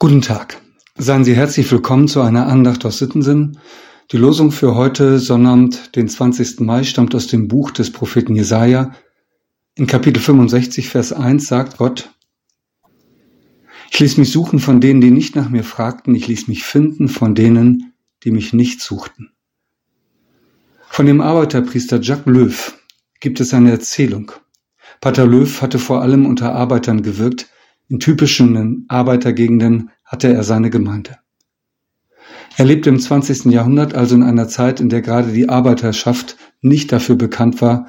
Guten Tag. Seien Sie herzlich willkommen zu einer Andacht aus Sittensinn. Die Losung für heute, Sonnabend, den 20. Mai, stammt aus dem Buch des Propheten Jesaja. In Kapitel 65, Vers 1 sagt Gott, Ich ließ mich suchen von denen, die nicht nach mir fragten. Ich ließ mich finden von denen, die mich nicht suchten. Von dem Arbeiterpriester Jacques Löw gibt es eine Erzählung. Pater Löw hatte vor allem unter Arbeitern gewirkt, in typischen Arbeitergegenden hatte er seine Gemeinde. Er lebte im 20. Jahrhundert, also in einer Zeit, in der gerade die Arbeiterschaft nicht dafür bekannt war,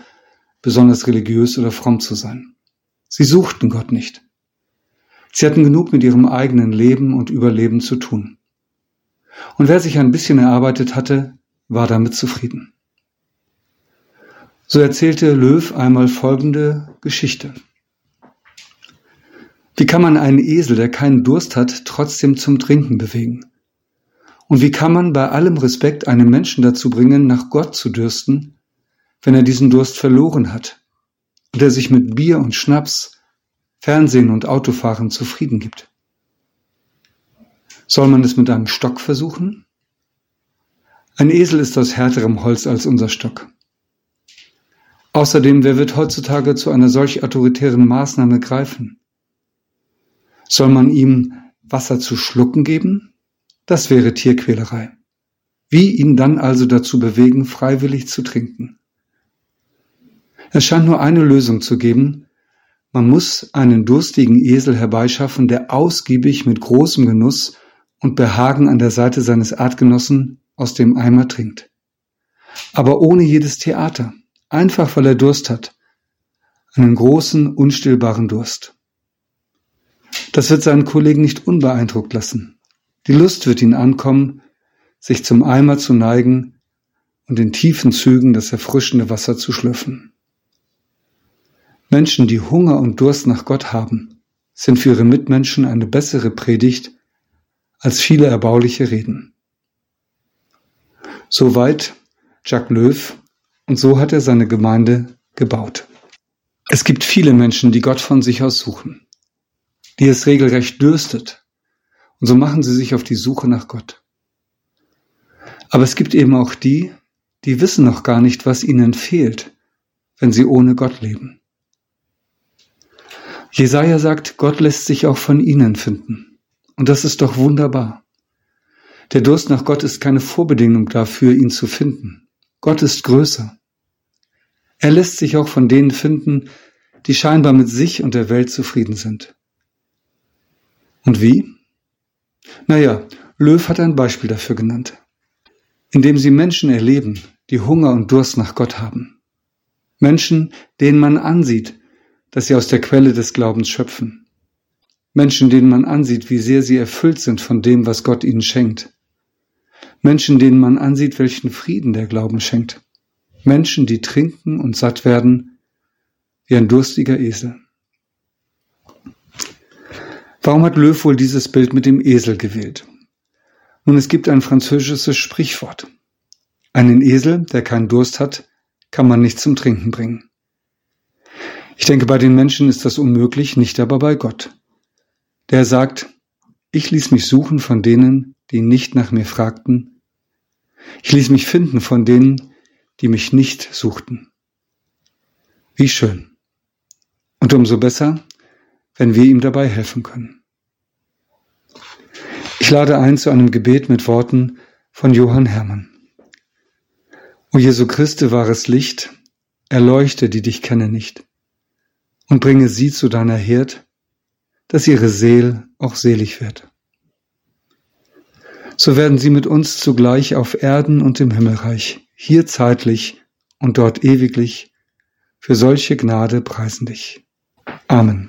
besonders religiös oder fromm zu sein. Sie suchten Gott nicht. Sie hatten genug mit ihrem eigenen Leben und Überleben zu tun. Und wer sich ein bisschen erarbeitet hatte, war damit zufrieden. So erzählte Löw einmal folgende Geschichte. Wie kann man einen Esel, der keinen Durst hat, trotzdem zum Trinken bewegen? Und wie kann man bei allem Respekt einen Menschen dazu bringen, nach Gott zu dürsten, wenn er diesen Durst verloren hat und er sich mit Bier und Schnaps, Fernsehen und Autofahren zufrieden gibt? Soll man es mit einem Stock versuchen? Ein Esel ist aus härterem Holz als unser Stock. Außerdem, wer wird heutzutage zu einer solch autoritären Maßnahme greifen? Soll man ihm Wasser zu schlucken geben? Das wäre Tierquälerei. Wie ihn dann also dazu bewegen, freiwillig zu trinken? Es scheint nur eine Lösung zu geben. Man muss einen durstigen Esel herbeischaffen, der ausgiebig mit großem Genuss und Behagen an der Seite seines Artgenossen aus dem Eimer trinkt. Aber ohne jedes Theater, einfach weil er Durst hat, einen großen, unstillbaren Durst. Das wird seinen Kollegen nicht unbeeindruckt lassen. Die Lust wird ihn ankommen, sich zum Eimer zu neigen und in tiefen Zügen das erfrischende Wasser zu schlürfen. Menschen, die Hunger und Durst nach Gott haben, sind für ihre Mitmenschen eine bessere Predigt als viele erbauliche Reden. Soweit Jacques Löw und so hat er seine Gemeinde gebaut. Es gibt viele Menschen, die Gott von sich aus suchen die es regelrecht dürstet. Und so machen sie sich auf die Suche nach Gott. Aber es gibt eben auch die, die wissen noch gar nicht, was ihnen fehlt, wenn sie ohne Gott leben. Jesaja sagt, Gott lässt sich auch von ihnen finden. Und das ist doch wunderbar. Der Durst nach Gott ist keine Vorbedingung dafür, ihn zu finden. Gott ist größer. Er lässt sich auch von denen finden, die scheinbar mit sich und der Welt zufrieden sind. Und wie? Naja, Löw hat ein Beispiel dafür genannt. Indem sie Menschen erleben, die Hunger und Durst nach Gott haben. Menschen, denen man ansieht, dass sie aus der Quelle des Glaubens schöpfen. Menschen, denen man ansieht, wie sehr sie erfüllt sind von dem, was Gott ihnen schenkt. Menschen, denen man ansieht, welchen Frieden der Glauben schenkt. Menschen, die trinken und satt werden wie ein durstiger Esel. Warum hat Löw wohl dieses Bild mit dem Esel gewählt? Nun, es gibt ein französisches Sprichwort. Einen Esel, der keinen Durst hat, kann man nicht zum Trinken bringen. Ich denke, bei den Menschen ist das unmöglich, nicht aber bei Gott. Der sagt, ich ließ mich suchen von denen, die nicht nach mir fragten. Ich ließ mich finden von denen, die mich nicht suchten. Wie schön. Und umso besser, wenn wir ihm dabei helfen können. Ich lade ein zu einem Gebet mit Worten von Johann Hermann. O Jesu Christe wahres Licht, erleuchte, die dich kenne nicht, und bringe sie zu deiner Herd, dass ihre Seel auch selig wird. So werden sie mit uns zugleich auf Erden und im Himmelreich, hier zeitlich und dort ewiglich, für solche Gnade preisen dich. Amen.